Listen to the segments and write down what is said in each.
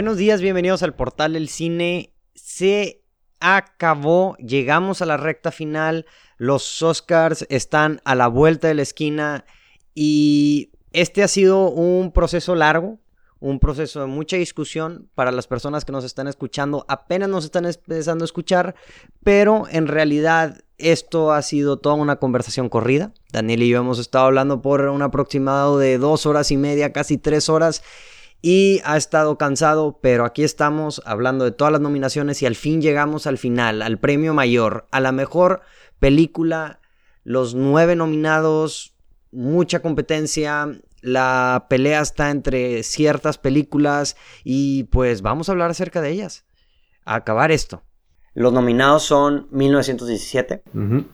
Buenos días, bienvenidos al portal del cine. Se acabó, llegamos a la recta final, los Oscars están a la vuelta de la esquina y este ha sido un proceso largo, un proceso de mucha discusión para las personas que nos están escuchando. Apenas nos están empezando a escuchar, pero en realidad esto ha sido toda una conversación corrida. Daniel y yo hemos estado hablando por un aproximado de dos horas y media, casi tres horas y ha estado cansado, pero aquí estamos hablando de todas las nominaciones y al fin llegamos al final, al premio mayor, a la mejor película, los nueve nominados, mucha competencia, la pelea está entre ciertas películas y pues vamos a hablar acerca de ellas. A acabar esto. Los nominados son 1917,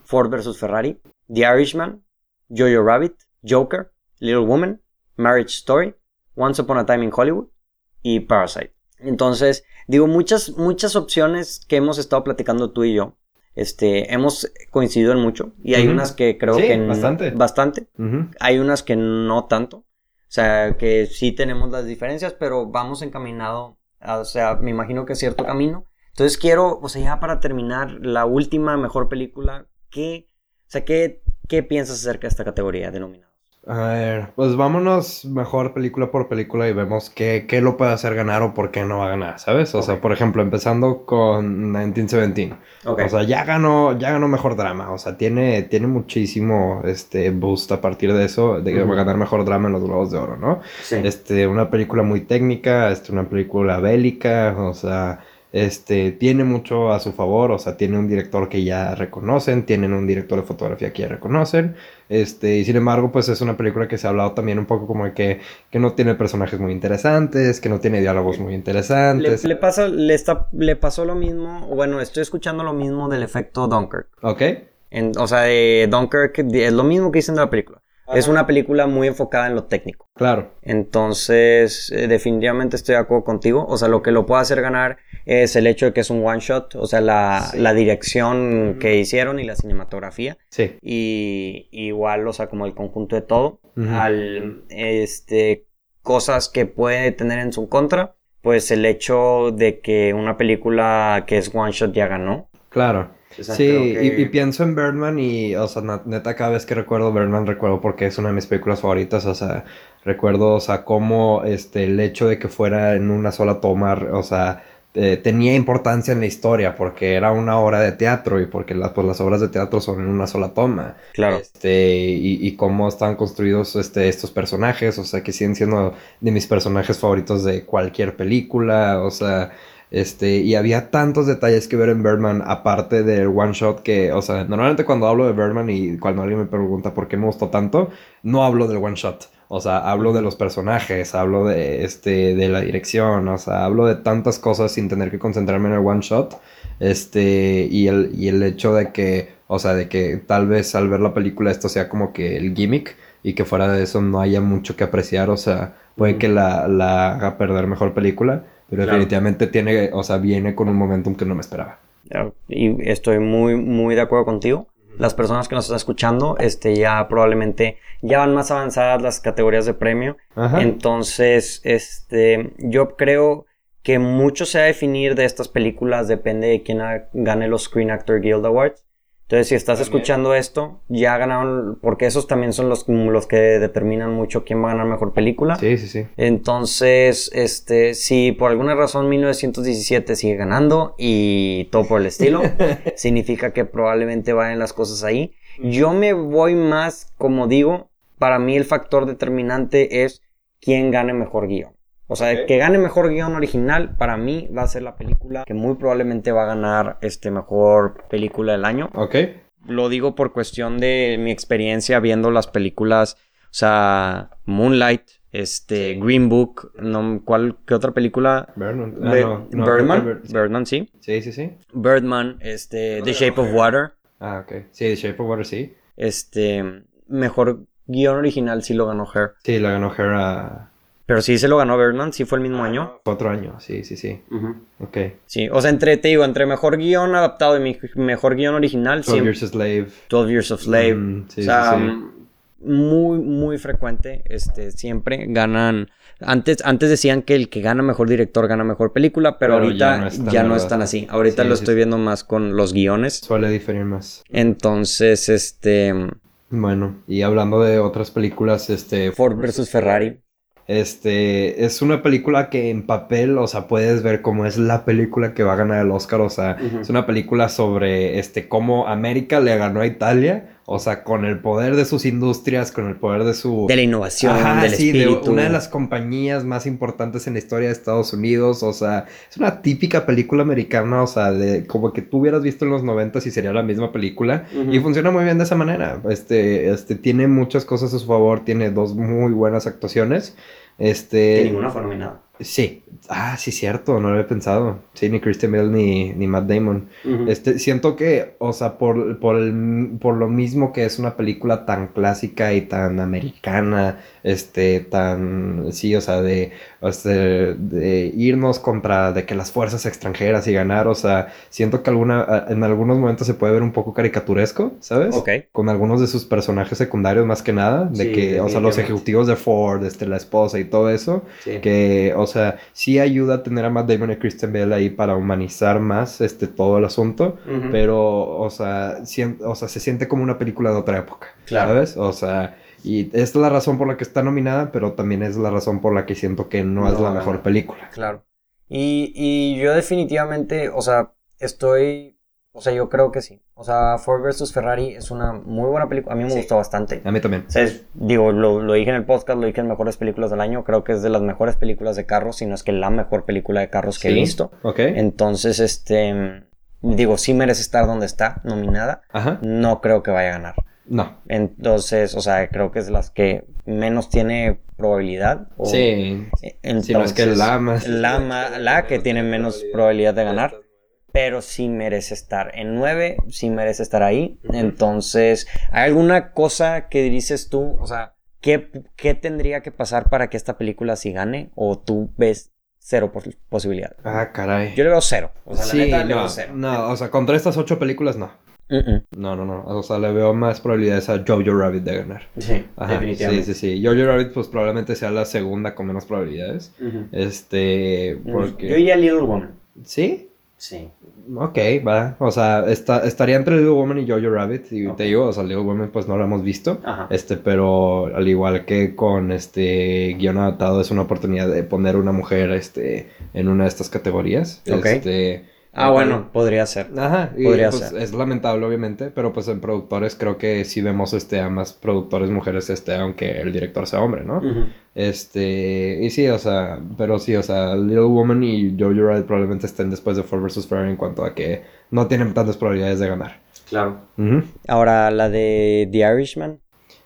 Ford vs. Ferrari, The Irishman, Jojo Rabbit, Joker, Little Woman, Marriage Story, Once Upon a Time in Hollywood y Parasite. Entonces, digo, muchas, muchas opciones que hemos estado platicando tú y yo. Este, hemos coincidido en mucho y hay unas que creo que bastante, bastante. hay unas que no tanto, o sea, que sí tenemos las diferencias, pero vamos encaminado, o sea, me imagino que es cierto camino. Entonces quiero, o sea, ya para terminar, la última mejor película, ¿qué, o sea, qué, qué piensas acerca de esta categoría denominada? A ver, pues vámonos mejor película por película y vemos qué, qué lo puede hacer ganar o por qué no va a ganar, ¿sabes? O sea, por ejemplo, empezando con 1917. O sea, ya ganó, ya ganó mejor drama. O sea, tiene, tiene muchísimo este boost a partir de eso, de que va a ganar mejor drama en los Globos de Oro, ¿no? Sí. Este, una película muy técnica, este, una película bélica, o sea este, tiene mucho a su favor, o sea, tiene un director que ya reconocen, tienen un director de fotografía que ya reconocen, este, y sin embargo, pues es una película que se ha hablado también un poco como de que, que no tiene personajes muy interesantes, que no tiene diálogos muy interesantes. Le, pasa, le, está, le pasó lo mismo, bueno, estoy escuchando lo mismo del efecto Dunkirk. Ok. En, o sea, de Dunkirk es lo mismo que dicen de la película. Es una película muy enfocada en lo técnico. Claro. Entonces, eh, definitivamente estoy de acuerdo contigo. O sea, lo que lo puede hacer ganar es el hecho de que es un one shot. O sea, la, dirección que hicieron y la cinematografía. Sí. Y igual, o sea, como el conjunto de todo. Al, este, cosas que puede tener en su contra. Pues el hecho de que una película que es one shot ya ganó. Claro sí, y, pienso en Birdman y, o sea, neta, cada vez que recuerdo Birdman recuerdo porque es una de mis películas favoritas, o sea, recuerdo, o sea, cómo este, el hecho de que fuera en una sola toma, o sea, eh, tenía importancia en la historia porque era una obra de teatro y porque las, pues, las obras de teatro son en una sola toma. Claro. Este, y, y cómo están construidos este, estos personajes, o sea, que siguen siendo de mis personajes favoritos de cualquier película, o sea... Este, y había tantos detalles que ver en Birdman, aparte del one shot que, o sea, normalmente cuando hablo de Birdman y cuando alguien me pregunta por qué me gustó tanto, no hablo del one shot. O sea, hablo de los personajes, hablo de, este, de la dirección, o sea, hablo de tantas cosas sin tener que concentrarme en el one shot. Este, y el, y el hecho de que, o sea, de que tal vez al ver la película esto sea como que el gimmick y que fuera de eso no haya mucho que apreciar, o sea, puede que la, la haga perder mejor película. Pero definitivamente tiene, o sea, viene con un momentum que no me esperaba. Y estoy muy, muy de acuerdo contigo. Las personas que nos están escuchando, este, ya probablemente ya van más avanzadas las categorías de premio. Entonces, este, yo creo que mucho se va a definir de estas películas depende de quién gane los Screen Actor Guild Awards. Entonces, si estás escuchando esto, ya ganaron, porque esos también son los, los que determinan mucho quién va a ganar mejor película. Sí, sí, sí. Entonces, este, si por alguna razón 1917 sigue ganando y todo por el estilo, significa que probablemente vayan las cosas ahí. Yo me voy más, como digo, para mí el factor determinante es quién gane mejor guion. O sea, que gane mejor guion original, para mí va a ser la película que muy probablemente va a ganar este mejor película del año. Ok. Lo digo por cuestión de mi experiencia viendo las películas, o sea, Moonlight, este, Green Book, no, ¿cuál, qué otra película? Birdman. Ah, Birdman, Birdman, sí. Sí, sí, sí. Birdman, este, The Shape of Water. Ah, ok. Sí, The Shape of Water, sí. Este, mejor guion original sí lo ganó Her. Sí, lo ganó Her a... Pero sí se lo ganó Birdman, sí fue el mismo año. Cuatro años, sí, sí, sí. Ok. Sí, o sea, entre, te digo, entre mejor guion adaptado y mejor guion original. 12 Years a Slave. 12 Years of Slave. Mm, sí, o sea, sí, muy, muy frecuente. Este, siempre ganan. Antes, antes decían que el que gana mejor director gana mejor película, pero, Pero ahorita ya ya no no, es tan, así. Ahorita Sí, lo sí, estoy sí. viendo más con los guiones. Suele diferir más. Entonces, este. Bueno, y hablando de otras películas, este... Ford versus Ferrari. Este, es una película que en papel, o sea, puedes ver cómo es la película que va a ganar el Oscar, o sea, es una película sobre, este, cómo América le ganó a Italia, o sea, con el poder de sus industrias, con el poder de su... De la innovación, Ajá, del sí, de una de las compañías más importantes en la historia de Estados Unidos, o sea, es una típica película americana, o sea, de como que tú hubieras visto en los noventas y sería la misma película, y funciona muy bien de esa manera, este, este, tiene muchas cosas a su favor, tiene dos muy buenas actuaciones, este... De ninguna forma ni nada. Sí, ah, sí, cierto, no lo había pensado, sí, ni Christian Bale ni, ni Matt Damon, este, siento que, o sea, por, por, el- por lo mismo que es una película tan clásica y tan americana, este, tan, sí, o sea, de, o sea, de irnos contra, de que las fuerzas extranjeras y ganar, o sea, siento que alguna, en algunos momentos se puede ver un poco caricaturesco, ¿sabes? Ok. Con algunos de sus personajes secundarios más que nada, de Sí, que, o sea, los ejecutivos de Ford, este, la esposa y todo eso, Sí. que, o sea, sí ayuda a tener a Matt Damon y Kristen Bell ahí para humanizar más este todo el asunto, pero, o sea, o sea, se siente como una película de otra época, Claro. ¿sabes? O sea, y es la razón por la que está nominada, pero también es la razón por la que siento que no, es No la gana. mejor película. Claro. Y, y yo definitivamente, o sea, estoy, o sea, yo creo que sí. O sea, Ford vs. Ferrari es una muy buena película. A mí me Sí. gustó bastante. A mí también. O sea, es- digo, lo, lo dije en el podcast, lo dije en mejores películas del año. Creo que es de las mejores películas de carros, si no es que la mejor película de carros que he visto. Ok. Entonces, este, digo, sí merece estar donde está, nominada. Ajá. No creo que vaya a ganar. No. Entonces, o sea, creo que es de las que menos tiene probabilidad. o- Sí. Entonces, Si no es que la más. la, la que tiene menos probabilidad de ganar, pero sí merece estar en 9, sí merece estar ahí. Entonces, ¿hay alguna cosa que dices tú? O sea, ¿qué, qué tendría que pasar para que esta película sí gane? ¿O tú ves cero pos- posibilidad? Ah, caray. Yo le veo cero. O sea, sí, la neta le no, veo cero. no, o sea, contra estas ocho películas, no. No, no, no. O sea, le veo más probabilidades a Jojo Rabbit de ganar. Sí, Ajá, definitivamente. Sí, sí, sí. Jojo Rabbit, pues probablemente sea la segunda con menos probabilidades. Este, porque... Yo iría Little Woman. ¿Sí? Sí. Ok, va. O sea, está, estaría entre Little Woman y Jojo Rabbit. Y te digo, o sea, Little Woman pues no la hemos visto. Ajá. Este, pero al igual que con este guion adaptado, es una oportunidad de poner una mujer este, en una de estas categorías. Ok. Este, Ah, bueno, podría ser. Ajá, y Podría pues, ser. es lamentable obviamente, pero pues en productores creo que sí vemos este a más productores mujeres este aunque el director sea hombre, ¿no? Este, y sí, o sea, pero sí, o sea, Little Woman y Jojo Rabbit probablemente estén después de Ford vs. Ferrari en cuanto a que no tienen tantas probabilidades de ganar. Claro. Ahora, la de The Irishman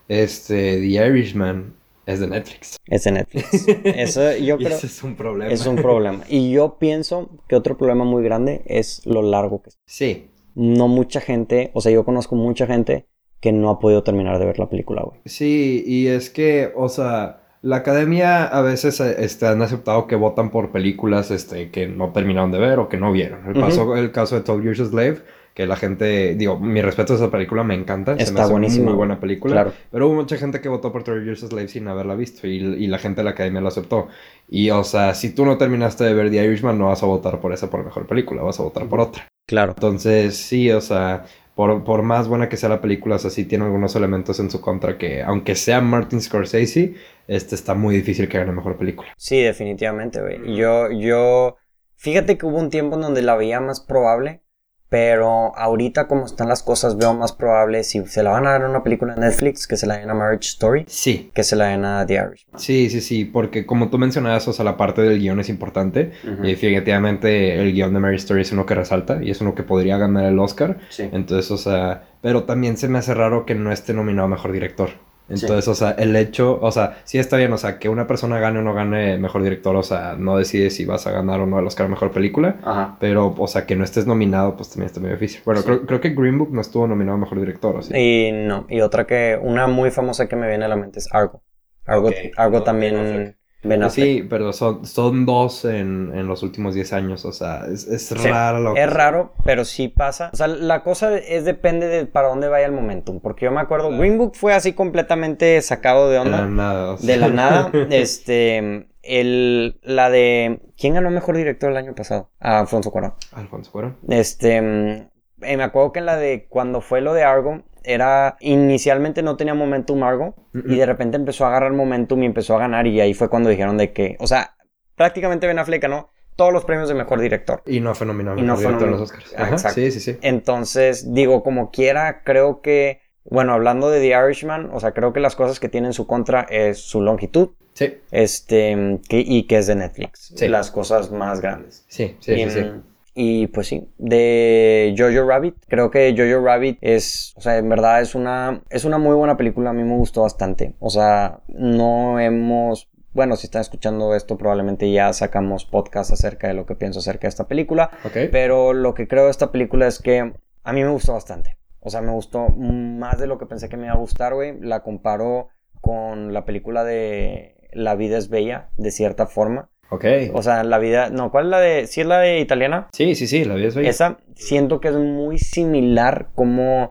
Este, The Irishman es de Netflix. es de Netflix. Eso yo creo ese es un problema. es un problema. Y yo pienso que otro problema muy grande es lo largo que es. Sí, No mucha gente, o sea, yo conozco mucha gente que no ha podido terminar de ver la película, güey. Sí, y es que, o sea, la academia a veces este, han aceptado que votan por películas este, que no terminaron de ver o que no vieron. El, el caso de 12 Years a Slave, que la gente, digo, mi respeto a esa película, me encanta. se me Está hace buenísima. Muy buena película. Claro. Pero hubo mucha gente que votó por 12 Years a Slave sin haberla visto y, y la gente de la academia lo aceptó. Y, o sea, si tú no terminaste de ver The Irishman, no vas a votar por esa por mejor película, vas a votar por otra. Claro. Entonces, sí, o sea, por, por más buena que sea la película, o sea, sí tiene algunos elementos en su contra que, aunque sea Martin Scorsese, este está muy difícil que gane mejor película. Sí, definitivamente, güey. Yo, yo, fíjate que hubo un tiempo en donde la veía más probable, pero ahorita como están las cosas veo más probable si se la van a dar a una película en Netflix que se la den a Marriage Story Sí. que se la den a The Irishman. Sí, sí, sí, porque como tú mencionabas, o sea, la parte del guion es importante. Y definitivamente el guion de Mary Story es uno que resalta y es uno que podría ganar el Oscar. Sí. Entonces, o sea, pero también se me hace raro que no esté nominado a mejor director. Entonces, o sea, el hecho, o sea, sí está bien, o sea, que una persona gane o no gane mejor director, o sea, no decide si vas a ganar o no el Oscar a mejor película. Ajá. Pero, o sea, que no estés nominado, pues también está muy difícil. Bueno, Sí. creo, creo que Green Book no estuvo nominado a mejor director, ¿o sí? Y no, y otra que, una muy famosa que me viene a la mente es Argo. Argo, Ok, Argo no, también, Ben Affleck. Affleck. Sí, pero son, son dos en, en los últimos 10 años, o sea, es, es Sí, raro lo que- Es raro, pero sí pasa. O sea, la cosa es depende de para dónde vaya el momentum. Porque yo me acuerdo, Claro. Green Book fue así completamente sacado de De onda. la nada. o sea. De la nada. este. El, la de. ¿Quién ganó mejor director el año pasado? Ah, Alfonso Cuarón. Alfonso Cuarón. Este. eh, me acuerdo que en la de. Cuando fue lo de Argo. Era. Inicialmente no tenía momentum Argo. Mm, Y de repente empezó a agarrar momentum y empezó a ganar. Y ahí fue cuando dijeron de que. O sea, prácticamente Ben Affleck ganó todos los premios de mejor director. Y no fue nominado Y no fue en los Oscars. Ajá. Sí, sí, sí. Entonces, digo, como quiera, creo que, bueno, hablando de The Irishman, o sea, creo que las cosas que tiene en su contra es su longitud, Sí, este, que- y que es de Netflix, Sí. las cosas más grandes. sí, sí, y, sí, sí. Y, pues sí, de Jojo Rabbit, creo que Jojo Rabbit es, o sea, en verdad es una, es una muy buena película, a mí me gustó bastante, o sea, no hemos... Bueno, si están escuchando esto, probablemente ya sacamos podcast acerca de lo que pienso acerca de esta película. Pero lo que creo de esta película es que a mí me gustó bastante. O sea, me gustó más de lo que pensé que me iba a gustar, güey. La comparo con la película de La vida es bella, de cierta forma. Ok. O sea, la vida... No, ¿cuál es la de...? ¿Sí es la de italiana? Sí, sí, sí, la vida es bella. Esa siento que es muy similar como... O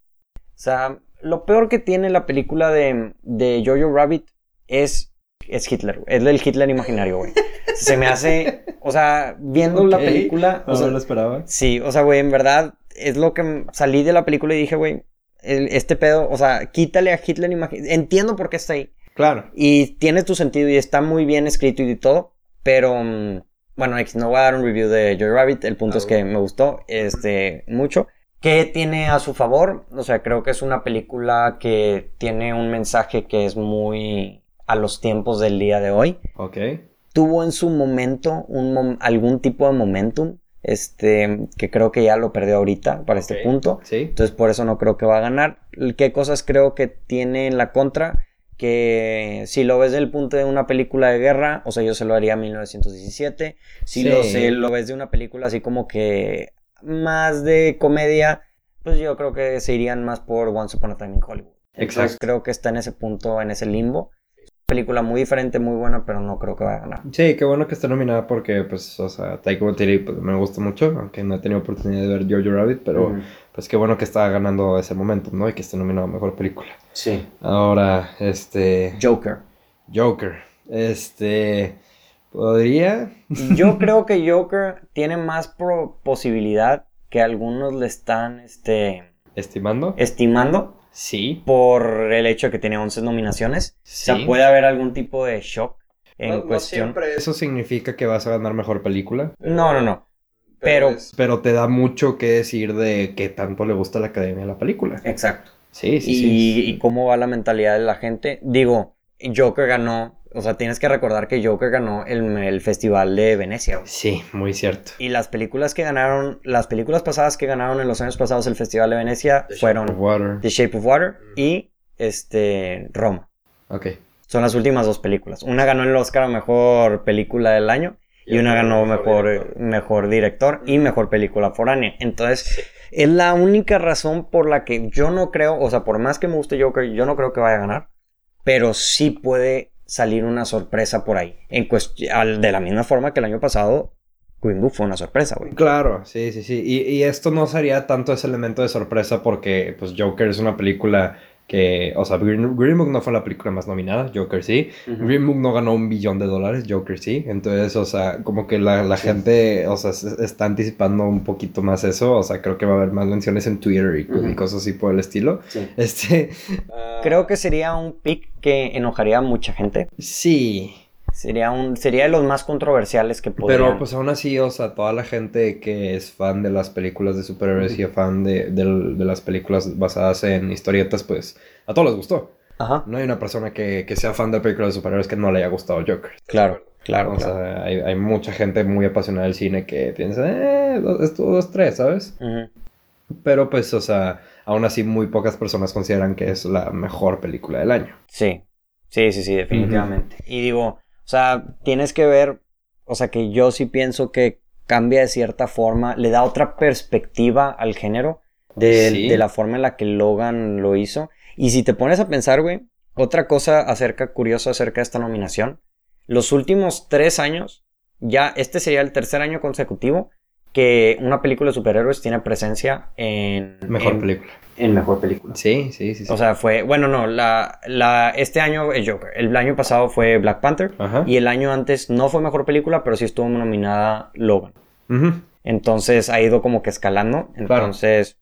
sea, lo peor que tiene la película de, de Jojo Rabbit es, es Hitler. Es el Hitler imaginario, güey. Se me hace... O sea, viendo la película... o No sea, me lo esperaba. Sí, o sea, güey, en verdad es lo que salí de la película y dije, güey, este pedo, o sea, quítale a Hitler, imagi- entiendo por qué está ahí. Claro. Y tiene tu sentido y está muy bien escrito y todo, pero mm, bueno, no voy a dar un review de Joy Rabbit, el punto Ah, es que me gustó este mucho. ¿Qué tiene a su favor? O sea, creo que es una película que tiene un mensaje que es muy a los tiempos del día de hoy Ok. tuvo en su momento un mom- algún tipo de momentum, este, que creo que ya lo perdió ahorita para este punto. Sí. Entonces por eso no creo que va a ganar. ¿Qué cosas creo que tiene en la contra? Que si lo ves del punto de una película de guerra, o sea, yo se lo haría a 1917. Si lo, lo ves de una película así como que más de comedia, pues yo creo que se irían más por Once Upon a Time in Hollywood. Entonces, Exacto. creo que está en ese punto, en ese limbo. Película muy diferente, muy buena, pero no creo que vaya a ganar. Sí, qué bueno que esté nominada porque, pues, o sea, Taika Waititi pues, me gusta mucho, aunque no he tenido oportunidad de ver Jojo Rabbit, pero, pues, qué bueno que está ganando ese momento, ¿no? Y que esté nominado a Mejor Película. Sí. Ahora, este... Joker. Joker. Este... ¿Podría? Yo creo que Joker tiene más pro- posibilidad que algunos le están este, ¿Estimando? estimando Sí. por el hecho de que tiene 11 nominaciones. Sí. O sea, puede haber algún tipo de shock en No- no cuestión. siempre eso significa que vas a ganar Mejor Película. No, no, no. Pero- Pero te da mucho que decir de qué tanto le gusta a la academia la película. Exacto. Sí, sí, y, sí. y cómo va la mentalidad de la gente. Digo, Joker ganó, o sea, tienes que recordar que Joker ganó el, el Festival de Venecia. güey. Sí, muy cierto. Y las películas que ganaron, las películas pasadas que ganaron en los años pasados el Festival de Venecia fueron Water. The Shape of Water y este Roma. Ok. Son las últimas dos películas. Una ganó el Oscar a mejor película del año y una ganó mejor, eh, mejor director y mejor película foránea. Entonces, es la única razón por la que yo no creo, o sea, por más que me guste Joker, yo no creo que vaya a ganar, pero sí puede salir una sorpresa por ahí. En al- de la misma forma que el año pasado, Green Book fue una sorpresa, güey. Claro, sí, sí, sí. Y, y esto no sería tanto ese elemento de sorpresa porque, pues, Joker es una película que, o sea, Green, Green Book no fue la película más nominada, Joker sí. Green Book no ganó un billón de dólares, Joker sí. Entonces, o sea, como que la, la Sí. gente, o sea, se- está anticipando un poquito más eso. O sea, creo que va a haber más menciones en Twitter y, cosas así por el estilo. Sí. Este, Creo que sería un pick que enojaría a mucha gente. sí. Sería un sería de los más controversiales que podrían. Pero pues aún así, o sea, toda la gente que es fan de las películas de superhéroes y fan de, del- de las películas basadas en historietas, pues a todos les gustó. Ajá. No hay una persona que, que sea fan de películas de superhéroes que no le haya gustado Joker. Claro, claro. O claro. sea, hay, hay mucha gente muy apasionada del cine que piensa, eh, esto dos, tres, ¿sabes? Pero pues, o sea, aún así muy pocas personas consideran que es la mejor película del año. Sí. Sí, sí, sí, definitivamente. Y digo, sea, tienes que ver, o sea, que yo sí pienso que cambia de cierta forma, le da otra perspectiva al género de, Sí. de la forma en la que Logan lo hizo. Y si te pones a pensar, güey, otra cosa acerca, curiosa acerca de esta nominación, los últimos tres años, ya este sería el tercer año consecutivo que una película de superhéroes tiene presencia en... Mejor en- película. En mejor película. Sí, sí, sí. sí. O sea, fue... Bueno, no, la, la, este año es Joker. El año pasado fue Black Panther. Ajá. Y el año antes no fue mejor película, pero sí estuvo nominada Logan. Entonces ha ido como que escalando. Entonces,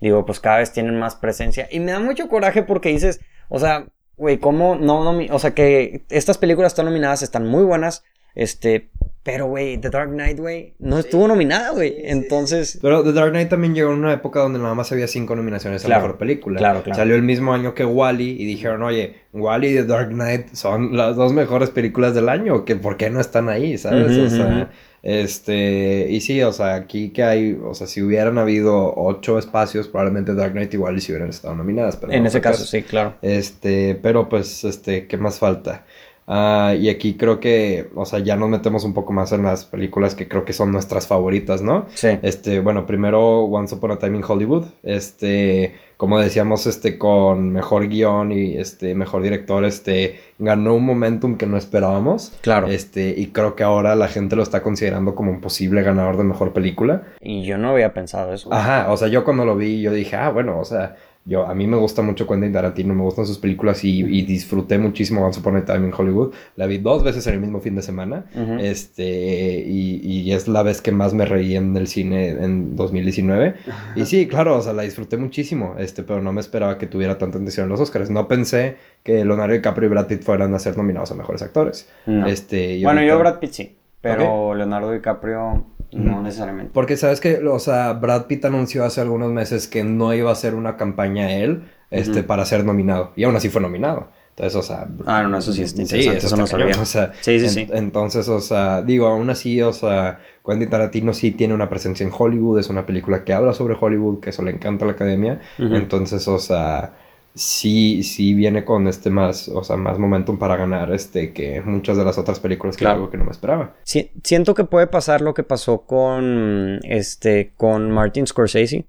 digo, pues cada vez tienen más presencia. Y me da mucho coraje porque dices, o sea, güey, ¿cómo no nomi- O sea, que estas películas están nominadas, están muy buenas. Este, pero, güey, The Dark Knight, güey, no estuvo nominada, güey. Entonces, Pero The Dark Knight también llegó en una época donde nada más había cinco nominaciones a Claro, mejor película. claro, claro. Salió el mismo año que Wally y dijeron, oye, Wally y The Dark Knight son las dos mejores películas del año, que ¿por qué no están ahí? ¿Sabes? O sea, este, y sí, o sea, aquí que hay, o sea, si hubieran habido ocho espacios, probablemente Dark Knight y Wally sí hubieran estado nominadas. Pero en no ese fue caso, sí, claro. Este, pero pues, este, ¿qué más falta? Ah, y aquí creo que, o sea, ya nos metemos un poco más en las películas que creo que son nuestras favoritas, ¿no? Sí. Este, bueno, primero Once Upon a Time in Hollywood. Este, como decíamos, este, con mejor guion y este, mejor director, este, ganó un momentum que no esperábamos. Claro. Este, y creo que ahora la gente lo está considerando como un posible ganador de mejor película. Y yo no había pensado eso. Ajá, o sea, yo cuando lo vi, yo dije, ah, bueno, o sea, yo, a mí me gusta mucho Quentin Tarantino, me gustan sus películas y, y disfruté muchísimo Once Upon a Time in Hollywood. La vi dos veces en el mismo fin de semana. Este, y, y es la vez que más me reí en el cine en 2019. Y sí, claro, o sea, la disfruté muchísimo, este, pero no me esperaba que tuviera tanta atención en los Oscars. No pensé que Leonardo DiCaprio y Brad Pitt fueran a ser nominados a mejores actores. No. Este, bueno, yo Brad Pitt sí, pero Leonardo DiCaprio no necesariamente. Porque sabes que, o sea, Brad Pitt anunció hace algunos meses que no iba a hacer una campaña él, este, para ser nominado. Y aún así fue nominado. Entonces, o sea... Ah, no, eso sí está Sí, eso, eso no sabía. o sea, Sí, sí, en- sí. Entonces, o sea, digo, aún así, o sea, Quentin Tarantino sí tiene una presencia en Hollywood, es una película que habla sobre Hollywood, que eso le encanta a la academia. Entonces, o sea, sí, sí viene con este más, o sea, más momentum para ganar, este, que muchas de las otras películas que Claro. algo que no me esperaba. Si- siento que puede pasar lo que pasó con este con Martin Scorsese,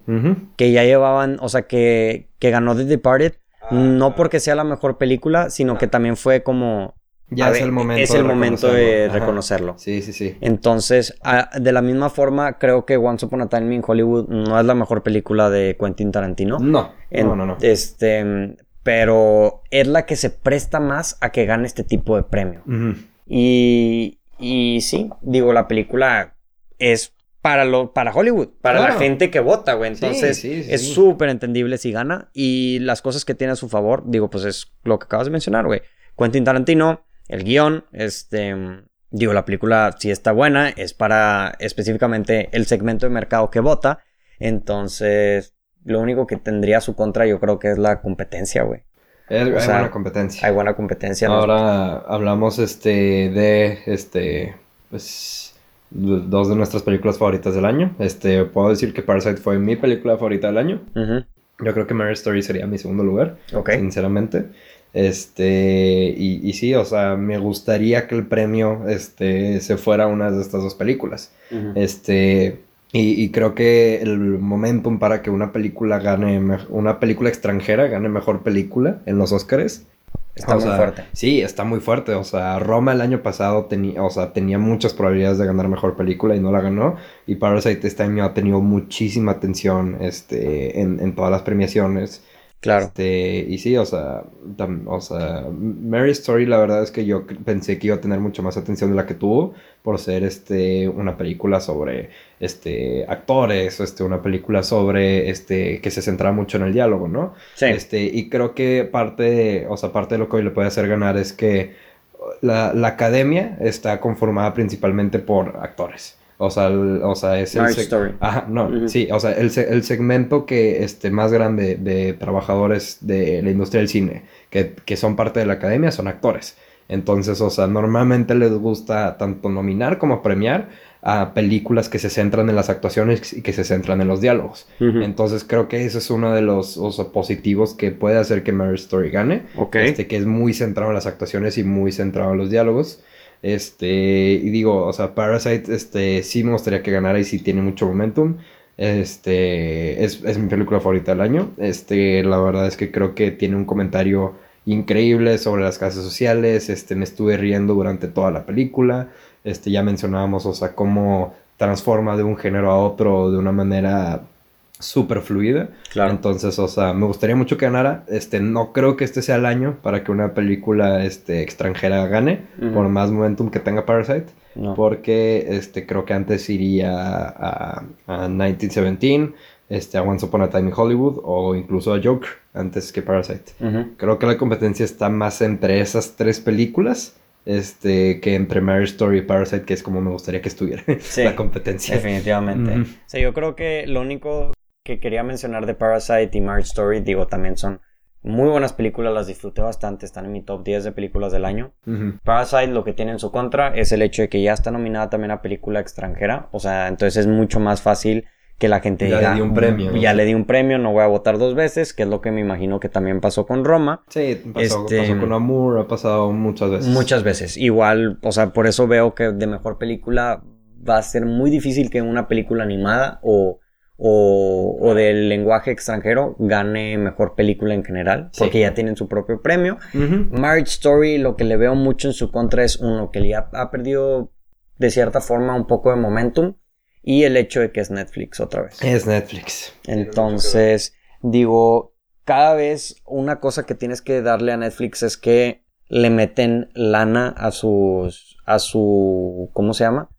que ya llevaban, o sea, que, que ganó The Departed, Ah. no porque sea la mejor película, sino que también fue como Ya es ver, el momento es de el momento de reconocerlo. Ajá. Sí, sí, sí. Entonces, a- de la misma forma, creo que Once Upon a Time in Hollywood no es la mejor película de Quentin Tarantino. No, En- no, no, no. Este, pero es la que se presta más a que gane este tipo de premio. Y, y sí, digo, la película es para, lo, para Hollywood, para la gente que vota, güey. Entonces, sí, sí, es súper entendible si gana. Y las cosas que tiene a su favor, digo, pues es lo que acabas de mencionar, güey. Quentin Tarantino, el guion, este. Digo, la película, si está buena, es para específicamente el segmento de mercado que vota. Entonces, lo único que tendría su contra, yo creo que es la competencia, güey. Es, O hay sea, buena competencia. Hay buena competencia. ¿no? Ahora hablamos este de este pues dos de nuestras películas favoritas del año. Este puedo decir que Parasite fue mi película favorita del año. Ujú, Yo creo que Marriage Story sería mi segundo lugar, Ok. sinceramente. Este y, y sí, o sea, me gustaría que el premio este se fuera a una de estas dos películas. Este, y, y creo que el momentum para que una película gane, una película extranjera gane mejor película en los Oscars. Está o muy sea, fuerte. Sí, está muy fuerte. O sea, Roma el año pasado tenía, o sea, tenía muchas probabilidades de ganar mejor película y no la ganó. Y Parasite este año ha tenido muchísima atención este, en, en todas las premiaciones. Claro. Este, y sí, o sea, tam- o sea, Mary Story, la verdad es que yo pensé que iba a tener mucho más atención de la que tuvo por ser este, una película sobre este, actores, este, una película sobre este, que se centra mucho en el diálogo, ¿no? Sí. Este, y creo que parte, o sea, parte de lo que hoy le puede hacer ganar es que la, la academia está conformada principalmente por actores. O sea, el- o sea es el Story. Ajá, no, Ujú. sí, o sea, el, el segmento que este, más grande de trabajadores de la industria del cine que, que son parte de la academia son actores. Entonces, o sea, normalmente les gusta tanto nominar como premiar a películas que se centran en las actuaciones y que se centran en los diálogos. Ujú. Entonces creo que ese es uno de los o sea, positivos que puede hacer que Marriage Story gane. Ok. Este, que es muy centrado en las actuaciones y muy centrado en los diálogos. Este, y digo, o sea, Parasite, este, sí me gustaría que ganara y sí tiene mucho momentum. Este, es, es mi película favorita del año. Este, la verdad es que creo que tiene un comentario increíble sobre las clases sociales, este, me estuve riendo durante toda la película, este, ya mencionábamos, o sea, cómo transforma de un género a otro de una manera súper fluida. Claro. Entonces, o sea, me gustaría mucho que ganara. Este, no creo que este sea el año para que una película este, extranjera gane, por más momentum que tenga Parasite. No. Porque este, creo que antes iría a, a 1917, este, a Once Upon a Time in Hollywood o incluso a Joker antes que Parasite. Creo que la competencia está más entre esas tres películas este, que entre Marriage Story y Parasite, que es como me gustaría que estuviera Sí, la competencia. Definitivamente. Ujú. O sea, yo creo que lo único que quería mencionar de Parasite y Marriage Story, digo, también son muy buenas películas, las disfruté bastante, están en mi top 10 de películas del año. Parasite lo que tiene en su contra es el hecho de que ya está nominada también a película extranjera, o sea, entonces es mucho más fácil que la gente Ya le diga, di un premio, ¿no? ya le di un premio, no voy a votar dos veces, que es lo que me imagino que también pasó con Roma. Sí, pasó, Este- pasó con Amour, ha pasado muchas veces. Muchas veces. Igual, o sea, por eso veo que de mejor película va a ser muy difícil que una película animada o, o, o del lenguaje extranjero gane mejor película en general, Sí. porque ya tienen su propio premio. Marriage Story, lo que le veo mucho en su contra es uno, que ya ha perdido de cierta forma un poco de momentum y el hecho de que es Netflix otra vez. Es Netflix. Entonces, digo, cada vez una cosa que tienes que darle a Netflix es que le meten lana a sus, a su, ¿cómo se llama?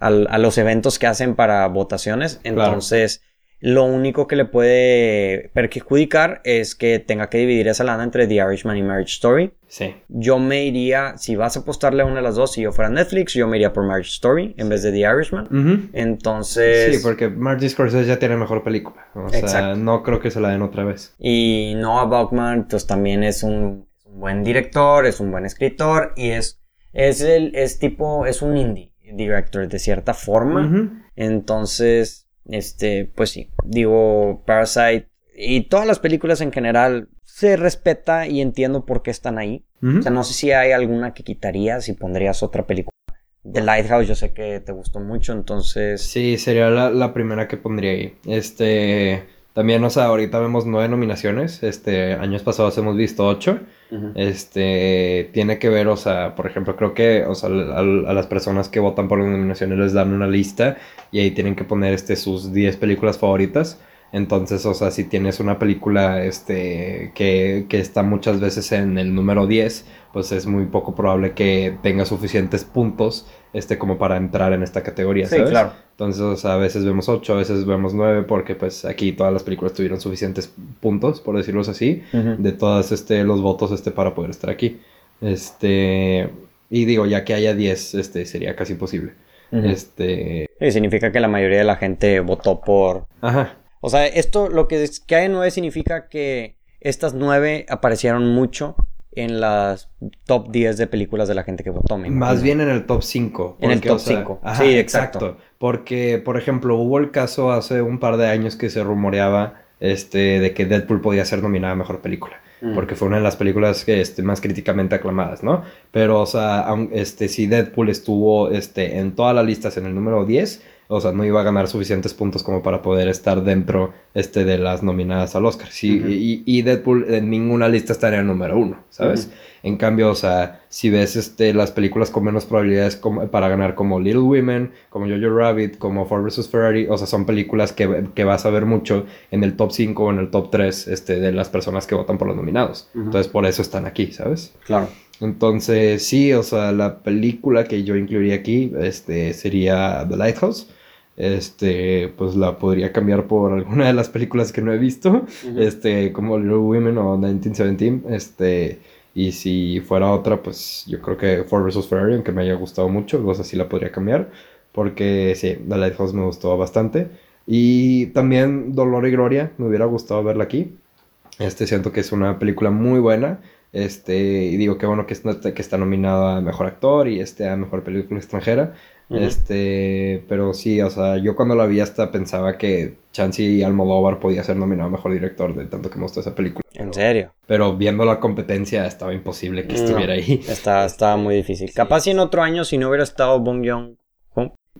Al- a los eventos que hacen para votaciones. Claro. Entonces, lo único que le puede perjudicar es que tenga que dividir esa lana entre The Irishman y Marriage Story. Sí. Yo me iría, si vas a apostarle a una de las dos, si yo fuera Netflix, yo me iría por Marriage Story en vez de The Irishman. Entonces... Sí, porque Martin Scorsese ya tiene mejor película. O sea, no creo que se la den otra vez. Y Noah Baumbach, pues también es un, es un buen director, es un buen escritor y es, es el, es tipo, es un indie director de cierta forma. Entonces, este, pues sí, digo, Parasite y todas las películas en general se respeta y entiendo por qué están ahí. Ujú. O sea, no sé si hay alguna que quitarías y pondrías otra película. The Lighthouse, yo sé que te gustó mucho, entonces. Sí, sería la, la primera que pondría ahí. Este. También, o sea, ahorita vemos nueve nominaciones. Este, años pasados hemos visto ocho. Este, tiene que ver, o sea, por ejemplo, creo que, o sea, a, a las personas que votan por las nominaciones les dan una lista y ahí tienen que poner, este, sus 10 películas favoritas. Entonces, o sea, si tienes una película, este, que, que está muchas veces en el número 10, pues es muy poco probable que tenga suficientes puntos, este, como para entrar en esta categoría, Sí, ¿sabes? claro. Entonces, o sea, a veces vemos 8, a veces vemos 9, porque pues aquí todas las películas tuvieron suficientes puntos, por decirlo así de todos este, los votos este, para poder estar aquí. Este, y digo, ya que haya 10, este, sería casi imposible. Este, Sí, significa que la mayoría de la gente votó por. ajá, O sea, esto lo que, es, que hay nueve significa que estas nueve aparecieron mucho en las top 10 de películas de la gente que votó. más bien en el top 5. En el top o sea, cinco. ajá, Sí, exacto. Porque, por ejemplo, hubo el caso hace un par de años que se rumoreaba este, de que Deadpool podía ser nominada a Mejor Película. Mm. porque fue una de las películas que este, más críticamente aclamadas, ¿no? Pero, o sea, este, si Deadpool estuvo este, en todas las listas en el número 10, o sea, no iba a ganar suficientes puntos como para poder estar dentro este, de las nominadas al Oscar. Sí, y, y Deadpool en ninguna lista estaría en el número uno, ¿sabes? En cambio, o sea, si ves este, las películas con menos probabilidades como- para ganar como Little Women, como Jojo Rabbit, como Ford vs. Ferrari, o sea, son películas que, que vas a ver mucho en el top 5 o en el top 3 este, de las personas que votan por los nominados. Entonces, por eso están aquí, ¿sabes? Claro. Entonces, sí, o sea, la película que yo incluiría aquí este, sería The Lighthouse. Este, pues la podría cambiar por alguna de las películas que no he visto, este, como Little Women o 1917, este, y si fuera otra, pues yo creo que Ford vs. Ferrari, aunque me haya gustado mucho, o sea, sí la podría cambiar, porque sí, The Lighthouse me gustó bastante, y también Dolor y Gloria, me hubiera gustado verla aquí, este, siento que es una película muy buena, este, y digo que bueno que está, que está nominada a Mejor Actor y este, a Mejor Película Extranjera, Este, pero sí, o sea, yo cuando la vi hasta pensaba que Chansey Almodóvar podía ser nominado a Mejor Director de tanto que me gustó esa película. En serio. Pero viendo la competencia estaba imposible que No. estuviera ahí. Está, está muy difícil. Capaz si en otro año, si no hubiera estado Bong Joon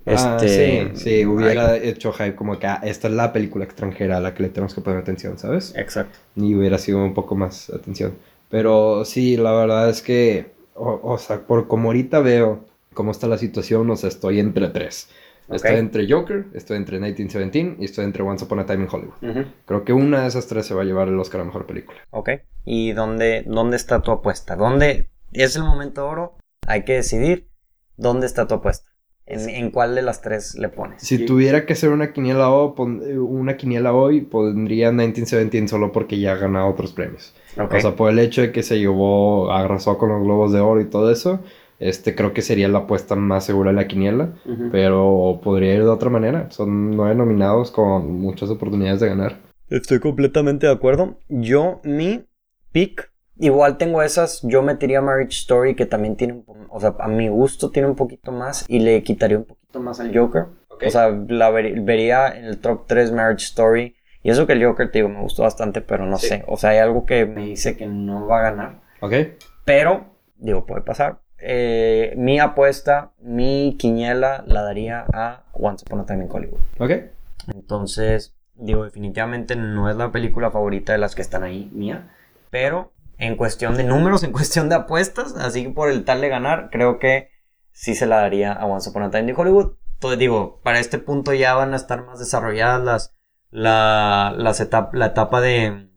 Ah, este, sí, sí, hubiera hecho hype como que ah, esta es la película extranjera a la que le tenemos que poner atención, ¿sabes? Exacto. Y hubiera sido un poco más atención. Pero sí, la verdad es que, o, sea, por como ahorita veo cómo está la situación, o sea, estoy entre tres. Estoy entre Joker, estoy entre 1917 y estoy entre Once Upon a Time in Hollywood. Creo que una de esas tres se va a llevar el Oscar a Mejor Película. Ok. ¿Y dónde, dónde está tu apuesta? ¿Dónde es el momento oro? Hay que decidir dónde está tu apuesta. ¿En, cuál de las tres le pones? Si tuviera que hacer una quiniela, hoy, una quiniela hoy, pondría 1917 solo porque ya ha ganado otros premios. O sea, por el hecho de que se llevó, arrasó con los globos de oro y todo eso, este creo que sería la apuesta más segura de la quiniela. Pero podría ir de otra manera. Son nueve nominados con muchas oportunidades de ganar. Estoy completamente de acuerdo. Yo, mi pick Igual tengo esas, yo metería Marriage Story que también tiene un o sea, a mi gusto tiene un poquito más y le quitaría un poquito más al Joker. O sea, la vería en el top 3 Marriage Story. Y eso que el Joker, te digo, me gustó bastante, pero no sé. O sea, hay algo que me dice que no va a ganar. Ok. Pero, digo, puede pasar. Eh, mi apuesta, mi quiniela, la daría a Once Upon a Time in Hollywood. Ok. Entonces, digo, definitivamente no es la película favorita de las que están ahí mía. Pero en cuestión de números, en cuestión de apuestas, así que por el tal de ganar, creo que sí se la daría a Once Upon a Time in Hollywood. Entonces digo, para este punto ya van a estar más desarrolladas las, la, las la etapa de,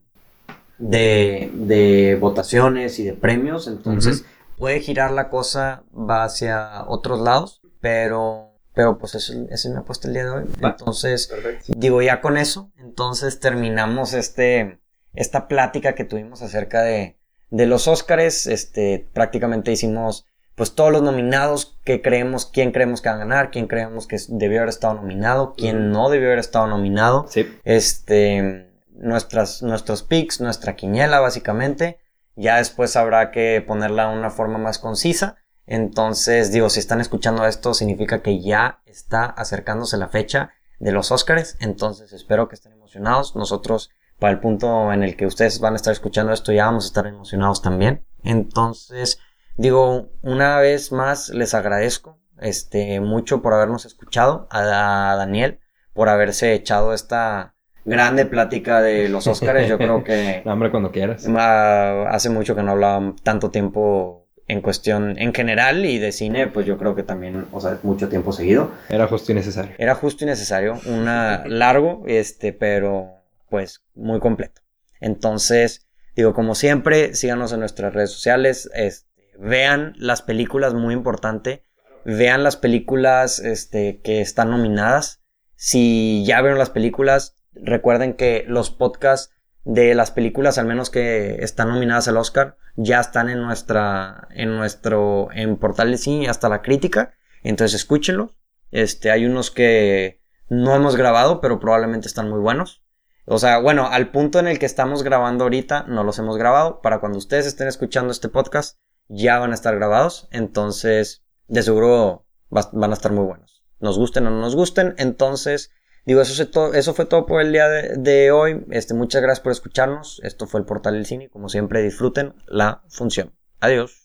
de, de, votaciones y de premios, entonces puede girar la cosa, va hacia otros lados, pero... Pero pues eso, esa es mi apuesta el día de hoy. Entonces, digo, ya con eso, entonces terminamos este, esta plática que tuvimos acerca de, de los Óscares, este, prácticamente hicimos pues todos los nominados que creemos, quién creemos que va a ganar, quién creemos que debió haber estado nominado, quién no debió haber estado nominado. Sí. Este, nuestras, nuestros picks, nuestra quiniela básicamente. Ya después habrá que ponerla de una forma más concisa. Entonces, digo, si están escuchando esto, significa que ya está acercándose la fecha de los Óscares. Entonces, espero que estén emocionados. Nosotros para el punto en el que ustedes van a estar escuchando esto ya vamos a estar emocionados también. Entonces, digo, una vez más les agradezco este mucho por habernos escuchado, a, Daniel por haberse echado esta grande plática de los Oscars. Yo creo que. hombre, cuando quieras. Hace mucho que no hablaba tanto tiempo en cuestión en general y de cine, pues yo creo que también, o sea, mucho tiempo seguido. Era justo y necesario. Era justo y necesario. Una largo, este, pero pues muy completo. Entonces, digo, como siempre, síganos en nuestras redes sociales, este, vean las películas, muy importante, vean las películas este, que están nominadas. Si ya vieron las películas, recuerden que los podcasts de las películas, al menos que están nominadas al Oscar, ya están en nuestra, en nuestro, en portal de cine hasta la crítica. Entonces escúchenlos. Este, hay unos que no hemos grabado, pero probablemente están muy buenos. O sea, bueno, al punto en el que estamos grabando ahorita, no los hemos grabado. Para cuando ustedes estén escuchando este podcast, ya van a estar grabados. Entonces, de seguro van a estar muy buenos. Nos gusten o no nos gusten. Entonces, digo, eso, eso fue todo por el día de, hoy. Este, muchas gracias por escucharnos. Esto fue el Portal del Cine. Como siempre, disfruten la función. Adiós.